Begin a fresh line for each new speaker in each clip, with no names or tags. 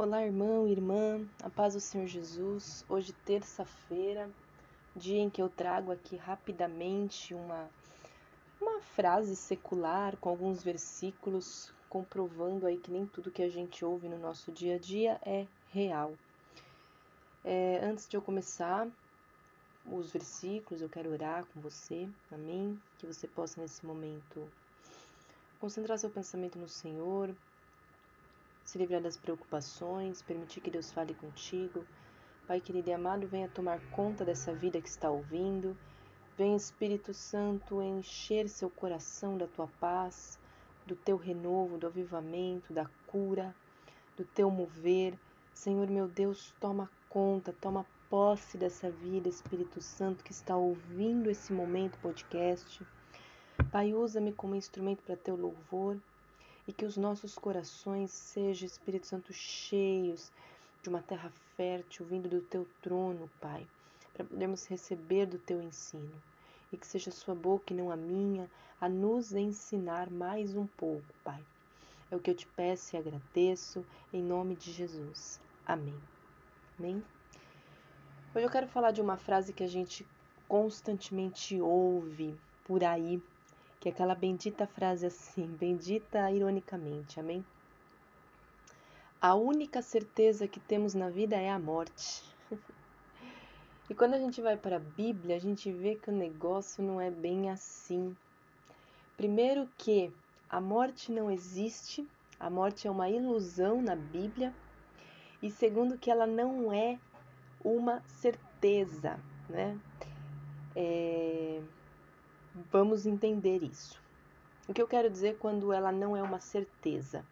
Olá, irmão irmã, a paz do Senhor Jesus. Hoje, terça-feira, dia em que eu trago aqui rapidamente uma, uma frase secular com alguns versículos comprovando aí que nem tudo que a gente ouve no nosso dia a dia é real. É, antes de eu começar os versículos, eu quero orar com você, amém? Que você possa nesse momento concentrar seu pensamento no Senhor, se livrar das preocupações, permitir que Deus fale contigo. Pai querido e amado, venha tomar conta dessa vida que está ouvindo. Venha, Espírito Santo, encher seu coração da tua paz, do teu renovo, do avivamento, da cura, do teu mover. Senhor meu Deus, toma conta, toma posse dessa vida, Espírito Santo, que está ouvindo esse momento podcast. Pai, usa-me como instrumento para teu louvor e que os nossos corações sejam, Espírito Santo, cheios de uma terra fértil vindo do teu trono, Pai, para podermos receber do teu ensino. E que seja a sua boca e não a minha a nos ensinar mais um pouco, Pai. É o que eu te peço e agradeço, em nome de Jesus. Amém. Amém? Hoje eu quero falar de uma frase que a gente constantemente ouve por aí que é aquela bendita frase assim, bendita ironicamente, amém? A única certeza que temos na vida é a morte. e quando a gente vai para a Bíblia, a gente vê que o negócio não é bem assim. Primeiro que a morte não existe, a morte é uma ilusão na Bíblia. E segundo que ela não é uma certeza, né? É Vamos entender isso. O que eu quero dizer quando ela não é uma certeza?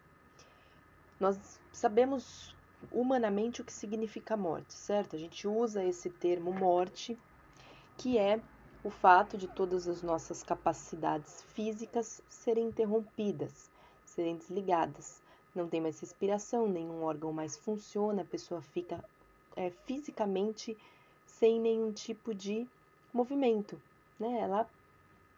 Nós sabemos humanamente o que significa morte, certo? A gente usa esse termo morte, que é o fato de todas as nossas capacidades físicas serem interrompidas, serem desligadas. Não tem mais respiração, nenhum órgão mais funciona, a pessoa fica é, fisicamente sem nenhum tipo de movimento, né? Ela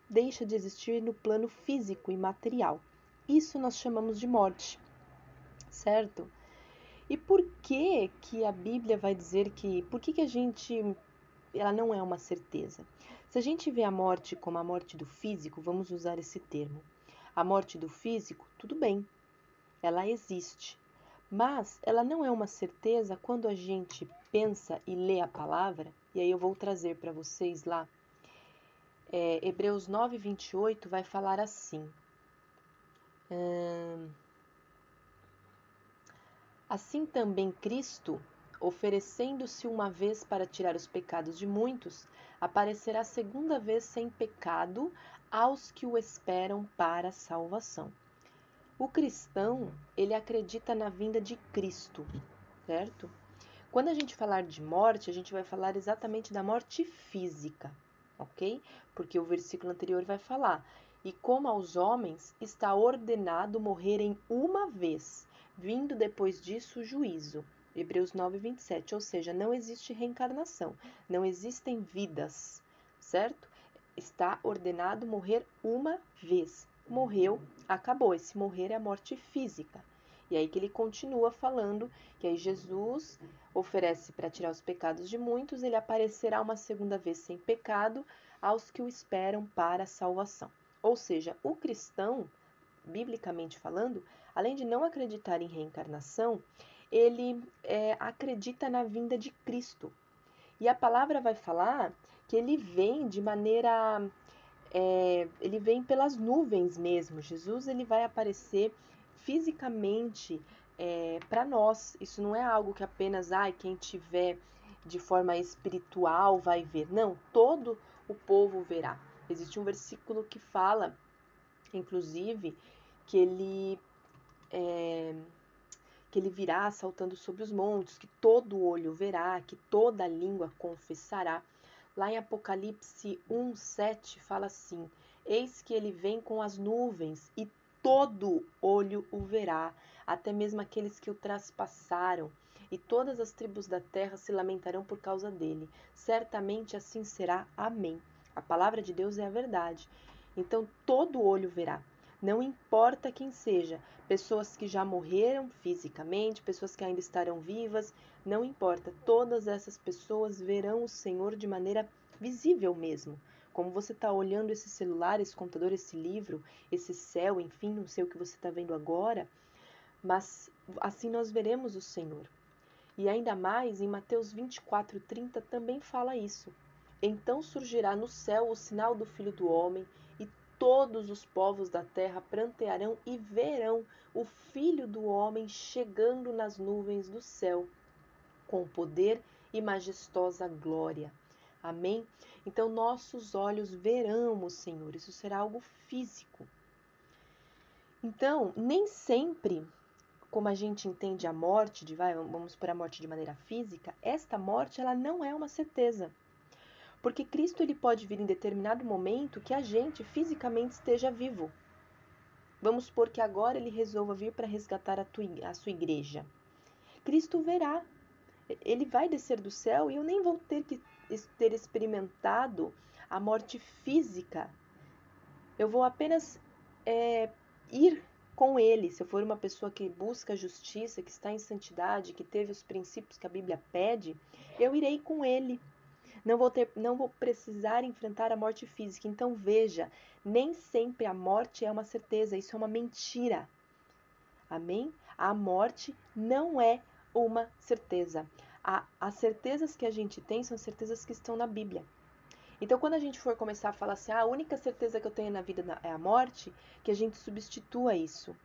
deixa de existir no plano físico e material. Isso nós chamamos de morte, certo? E por que que a Bíblia vai dizer que, por que que a gente, ela não é uma certeza? Se a gente vê a morte como a morte do físico, vamos usar esse termo. A morte do físico, tudo bem, ela existe, mas ela não é uma certeza quando a gente pensa e lê a palavra, e aí eu vou trazer para vocês lá é, Hebreus 9, 28 vai falar assim. Hum, assim também Cristo, oferecendo-se uma vez para tirar os pecados de muitos, aparecerá segunda vez sem pecado aos que o esperam para a salvação. O cristão, ele acredita na vinda de Cristo, certo? Quando a gente falar de morte, a gente vai falar exatamente da morte física, ok? Porque o versículo anterior vai falar: E como aos homens está ordenado morrerem uma vez, vindo depois disso o juízo. Hebreus 9, 27. Ou seja, não existe reencarnação, não existem vidas, certo? Está ordenado morrer uma vez. Morreu, acabou. Esse morrer é a morte física. E aí que ele continua falando que aí Jesus oferece para tirar os pecados de muitos, ele aparecerá uma segunda vez sem pecado aos que o esperam para a salvação. Ou seja, o cristão, biblicamente falando, além de não acreditar em reencarnação, ele é, acredita na vinda de Cristo. E a palavra vai falar que ele vem de maneira. É, ele vem pelas nuvens mesmo. Jesus ele vai aparecer fisicamente é, para nós. Isso não é algo que apenas ai, quem tiver de forma espiritual vai ver. Não, todo o povo verá. Existe um versículo que fala, inclusive, que ele é, que ele virá saltando sobre os montes, que todo olho verá, que toda língua confessará. Lá em Apocalipse 1:7 fala assim: Eis que ele vem com as nuvens e todo olho o verá, até mesmo aqueles que o traspassaram, e todas as tribos da terra se lamentarão por causa dele. Certamente assim será. Amém. A palavra de Deus é a verdade. Então todo olho verá. Não importa quem seja, pessoas que já morreram fisicamente, pessoas que ainda estarão vivas, não importa, todas essas pessoas verão o Senhor de maneira visível mesmo. Como você está olhando esse celular, esse computador, esse livro, esse céu, enfim, não sei o que você está vendo agora, mas assim nós veremos o Senhor. E ainda mais em Mateus 24, 30 também fala isso. Então surgirá no céu o sinal do Filho do Homem, e todos os povos da terra prantearão e verão o Filho do Homem chegando nas nuvens do céu, com poder e majestosa glória. Amém? Então nossos olhos verão o Senhor, isso será algo físico. Então, nem sempre como a gente entende a morte, de, vai, vamos por a morte de maneira física, esta morte ela não é uma certeza. Porque Cristo ele pode vir em determinado momento que a gente fisicamente esteja vivo. Vamos supor que agora ele resolva vir para resgatar a, tua, a sua igreja. Cristo verá. Ele vai descer do céu e eu nem vou ter que ter experimentado a morte física. Eu vou apenas é, ir com ele, se eu for uma pessoa que busca justiça, que está em santidade, que teve os princípios que a Bíblia pede, eu irei com ele. Não vou, ter, não vou precisar enfrentar a morte física. Então veja, nem sempre a morte é uma certeza, isso é uma mentira. Amém? A morte não é uma certeza. A, as certezas que a gente tem são certezas que estão na Bíblia. Então, quando a gente for começar a falar assim, ah, a única certeza que eu tenho na vida é a morte, que a gente substitua isso.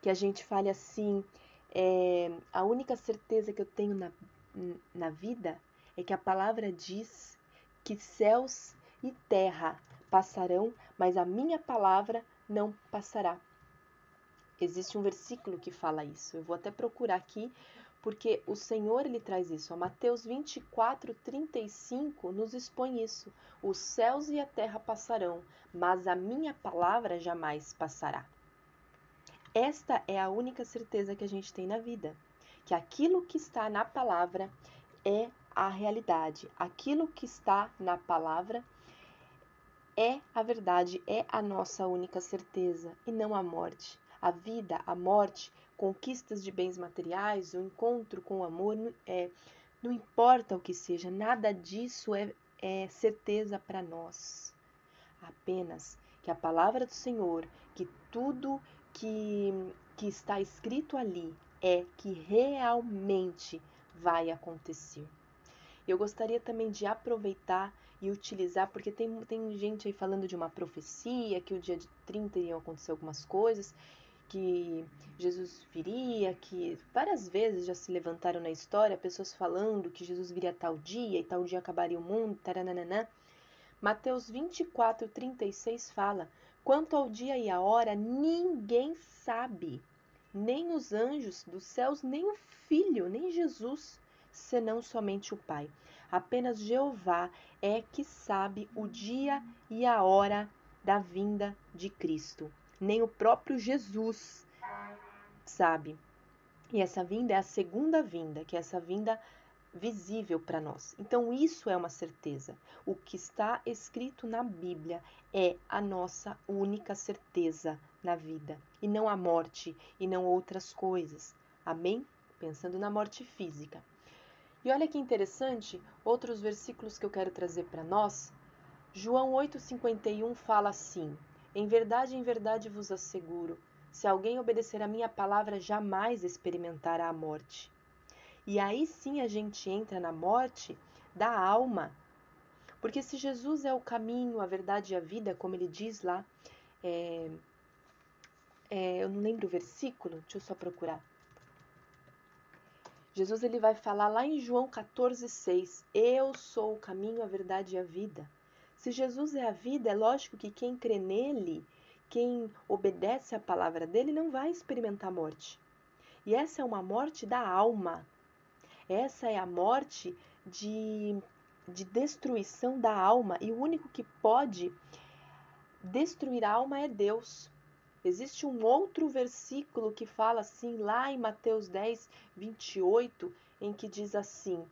Que a gente fale assim, é, a única certeza que eu tenho na, na vida é que a palavra diz que céus e terra passarão, mas a minha palavra não passará. Existe um versículo que fala isso. Eu vou até procurar aqui porque o Senhor ele traz isso. A Mateus 24, 35 nos expõe isso. Os céus e a terra passarão, mas a minha palavra jamais passará. Esta é a única certeza que a gente tem na vida, que aquilo que está na palavra é a realidade. Aquilo que está na palavra é a verdade, é a nossa única certeza e não a morte. A vida, a morte conquistas de bens materiais, o encontro com o amor, é, não importa o que seja, nada disso é, é certeza para nós. Apenas que a palavra do Senhor, que tudo que, que está escrito ali é que realmente vai acontecer. Eu gostaria também de aproveitar e utilizar, porque tem, tem gente aí falando de uma profecia, que o dia de 30 iriam acontecer algumas coisas, que Jesus viria, que várias vezes já se levantaram na história pessoas falando que Jesus viria tal dia e tal dia acabaria o mundo, taranana. Mateus 24, 36 fala: Quanto ao dia e a hora, ninguém sabe, nem os anjos dos céus, nem o Filho, nem Jesus, senão somente o Pai. Apenas Jeová é que sabe o dia e a hora da vinda de Cristo nem o próprio Jesus sabe. E essa vinda é a segunda vinda, que é essa vinda visível para nós. Então, isso é uma certeza. O que está escrito na Bíblia é a nossa única certeza na vida, e não a morte, e não outras coisas. Amém? Pensando na morte física. E olha que interessante, outros versículos que eu quero trazer para nós. João 8,51 fala assim: em verdade, em verdade vos asseguro: se alguém obedecer a minha palavra, jamais experimentará a morte. E aí sim a gente entra na morte da alma. Porque se Jesus é o caminho, a verdade e a vida, como ele diz lá, é, é, eu não lembro o versículo, deixa eu só procurar. Jesus ele vai falar lá em João 14,6: Eu sou o caminho, a verdade e a vida. Se Jesus é a vida, é lógico que quem crê nele, quem obedece à palavra dele, não vai experimentar morte. E essa é uma morte da alma. Essa é a morte de, de destruição da alma. E o único que pode destruir a alma é Deus. Existe um outro versículo que fala assim, lá em Mateus 10, 28, em que diz assim: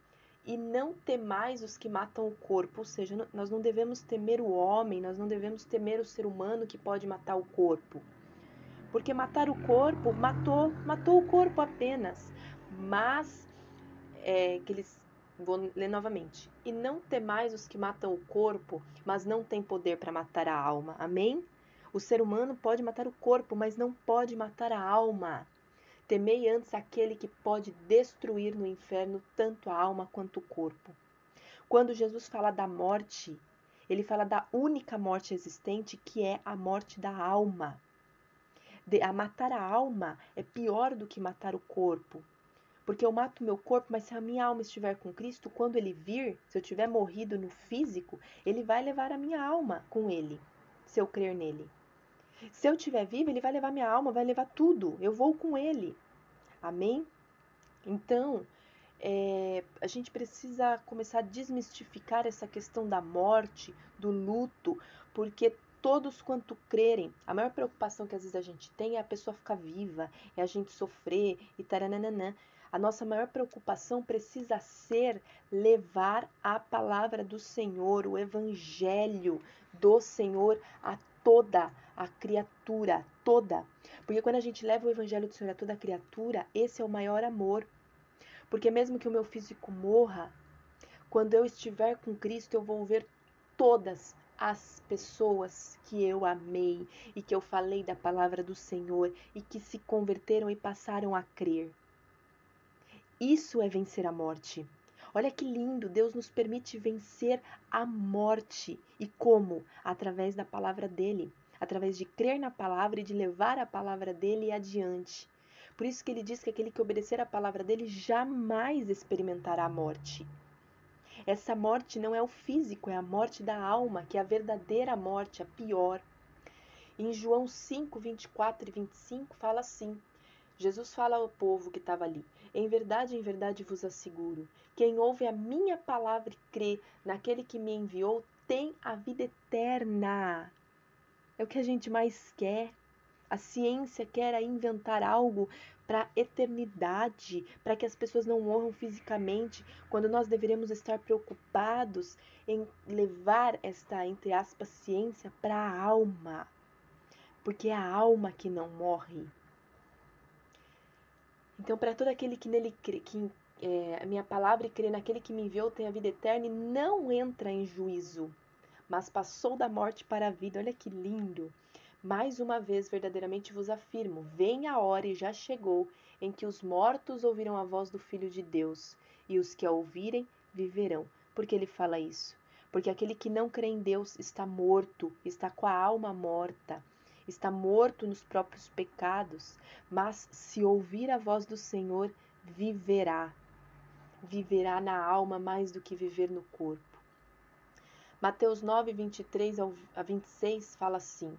e não temais os que matam o corpo, ou seja, nós não devemos temer o homem, nós não devemos temer o ser humano que pode matar o corpo. porque matar o corpo matou, matou o corpo apenas, mas é, que eles vou ler novamente. E não temais os que matam o corpo, mas não têm poder para matar a alma. Amém? O ser humano pode matar o corpo, mas não pode matar a alma. Temei antes aquele que pode destruir no inferno tanto a alma quanto o corpo. Quando Jesus fala da morte, ele fala da única morte existente, que é a morte da alma. De, a matar a alma é pior do que matar o corpo. Porque eu mato meu corpo, mas se a minha alma estiver com Cristo, quando ele vir, se eu tiver morrido no físico, ele vai levar a minha alma com ele, se eu crer nele. Se eu estiver vivo, ele vai levar minha alma, vai levar tudo. Eu vou com ele. Amém? Então, é, a gente precisa começar a desmistificar essa questão da morte, do luto, porque todos quanto crerem, a maior preocupação que às vezes a gente tem é a pessoa ficar viva, é a gente sofrer e tarananã. A nossa maior preocupação precisa ser levar a palavra do Senhor, o evangelho do Senhor a toda a criatura, toda. Porque quando a gente leva o evangelho do Senhor a toda criatura, esse é o maior amor. Porque mesmo que o meu físico morra, quando eu estiver com Cristo, eu vou ver todas as pessoas que eu amei e que eu falei da palavra do Senhor e que se converteram e passaram a crer. Isso é vencer a morte. Olha que lindo, Deus nos permite vencer a morte. E como? Através da palavra dele, através de crer na palavra e de levar a palavra dele adiante. Por isso que ele diz que aquele que obedecer a palavra dele jamais experimentará a morte. Essa morte não é o físico, é a morte da alma, que é a verdadeira morte, a pior. Em João 5, 24 e 25 fala assim: Jesus fala ao povo que estava ali: Em verdade, em verdade vos asseguro: quem ouve a minha palavra e crê naquele que me enviou tem a vida eterna. É o que a gente mais quer. A ciência quer inventar algo para a eternidade, para que as pessoas não morram fisicamente, quando nós deveríamos estar preocupados em levar esta, entre aspas, ciência para a alma. Porque é a alma que não morre. Então, para todo aquele que nele crê, que é, a minha palavra e crê naquele que me enviou tem a vida eterna e não entra em juízo, mas passou da morte para a vida. Olha que lindo! Mais uma vez, verdadeiramente vos afirmo: vem a hora e já chegou em que os mortos ouvirão a voz do Filho de Deus, e os que a ouvirem viverão. Por que ele fala isso? Porque aquele que não crê em Deus está morto, está com a alma morta está morto nos próprios pecados, mas se ouvir a voz do Senhor, viverá. Viverá na alma mais do que viver no corpo. Mateus 9, 23 a 26 fala assim: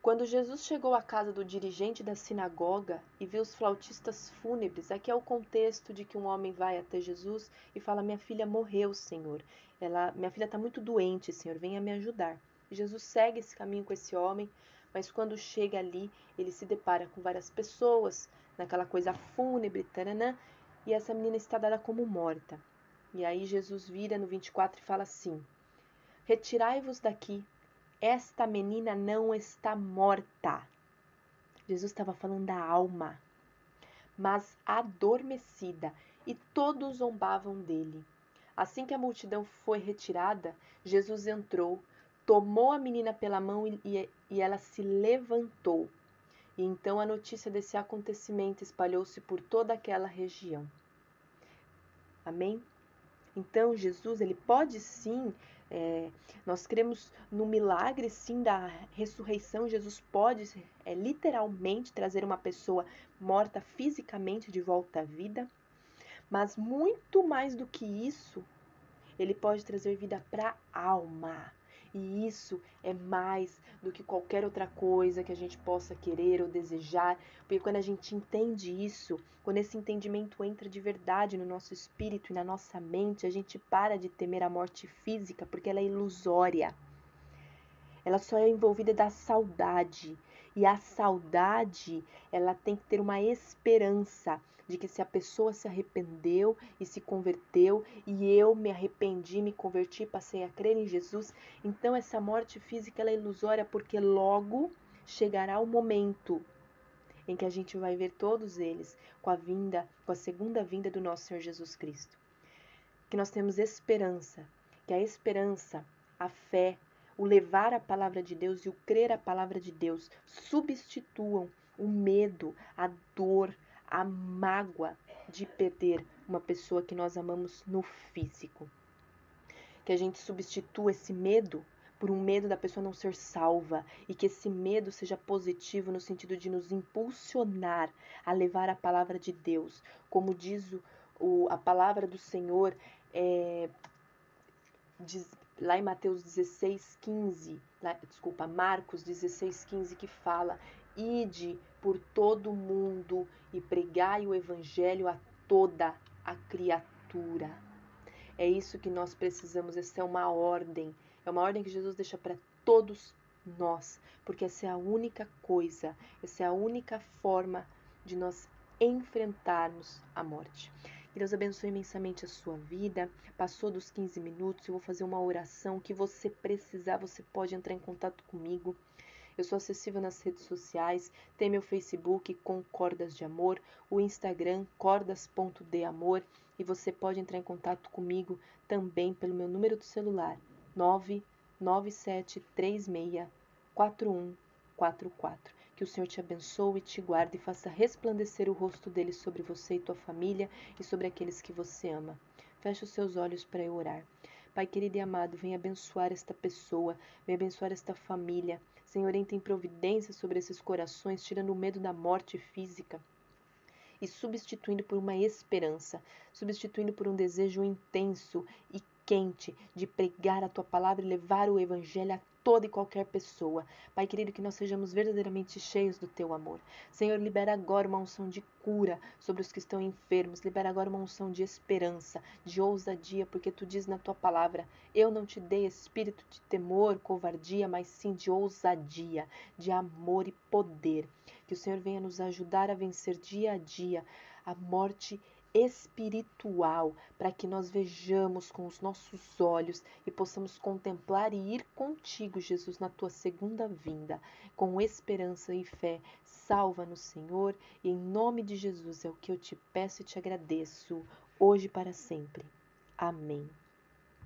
Quando Jesus chegou à casa do dirigente da sinagoga e viu os flautistas fúnebres, aqui é o contexto de que um homem vai até Jesus e fala: Minha filha morreu, Senhor. Ela, minha filha está muito doente, Senhor, venha me ajudar. Jesus segue esse caminho com esse homem, mas quando chega ali, ele se depara com várias pessoas, naquela coisa fúnebre, taranã, e essa menina está dada como morta. E aí Jesus vira no 24 e fala assim: Retirai-vos daqui, esta menina não está morta. Jesus estava falando da alma, mas adormecida, e todos zombavam dele. Assim que a multidão foi retirada, Jesus entrou, tomou a menina pela mão e, e, ela se levantou. E então a notícia desse acontecimento espalhou-se por toda aquela região. Amém? Então Jesus, ele pode sim, é, nós cremos no milagre sim da ressurreição. Jesus pode é, literalmente trazer uma pessoa morta fisicamente de volta à vida, mas muito mais do que isso, ele pode trazer vida para a alma. E isso é mais do que qualquer outra coisa que a gente possa querer ou desejar, porque quando a gente entende isso, quando esse entendimento entra de verdade no nosso espírito e na nossa mente, a gente para de temer a morte física, porque ela é ilusória. Ela só é envolvida da saudade. E a saudade, ela tem que ter uma esperança de que se a pessoa se arrependeu e se converteu e eu me arrependi, me converti, passei a crer em Jesus, então essa morte física é ilusória porque logo chegará o momento em que a gente vai ver todos eles com a vinda, com a segunda vinda do nosso Senhor Jesus Cristo. Que nós temos esperança, que a esperança, a fé, o levar a palavra de Deus e o crer a palavra de Deus substituam o medo, a dor, a mágoa de perder uma pessoa que nós amamos no físico. Que a gente substitua esse medo por um medo da pessoa não ser salva e que esse medo seja positivo no sentido de nos impulsionar a levar a palavra de Deus, como diz o, o a palavra do Senhor é, diz, lá em Mateus 16, 15, lá, desculpa, Marcos 16, 15, que fala: Ide por todo mundo e pregai o evangelho a toda a criatura. É isso que nós precisamos, essa é uma ordem é uma ordem que Jesus deixa para todos nós, porque essa é a única coisa, essa é a única forma de nós enfrentarmos a morte. Deus abençoe imensamente a sua vida. Passou dos 15 minutos, eu vou fazer uma oração que você precisar, você pode entrar em contato comigo. Eu sou acessível nas redes sociais, tem meu Facebook com Cordas de Amor, o Instagram cordas.deamor e você pode entrar em contato comigo também pelo meu número do celular 997364144. Que o Senhor te abençoe, te guarde e faça resplandecer o rosto dele sobre você e tua família e sobre aqueles que você ama. Feche os seus olhos para eu orar. Pai querido e amado, venha abençoar esta pessoa, venha abençoar esta família. Senhor, entre em providência sobre esses corações, tirando o medo da morte física e substituindo por uma esperança, substituindo por um desejo intenso e quente de pregar a tua palavra e levar o evangelho a toda e qualquer pessoa. Pai querido, que nós sejamos verdadeiramente cheios do teu amor. Senhor, libera agora uma unção de cura sobre os que estão enfermos. Libera agora uma unção de esperança, de ousadia, porque tu diz na tua palavra: Eu não te dei espírito de temor, covardia, mas sim de ousadia, de amor e poder. Que o Senhor venha nos ajudar a vencer dia a dia a morte espiritual, para que nós vejamos com os nossos olhos e possamos contemplar e ir contigo, Jesus, na tua segunda vinda, com esperança e fé. Salva-nos, Senhor, e em nome de Jesus é o que eu te peço e te agradeço, hoje e para sempre. Amém.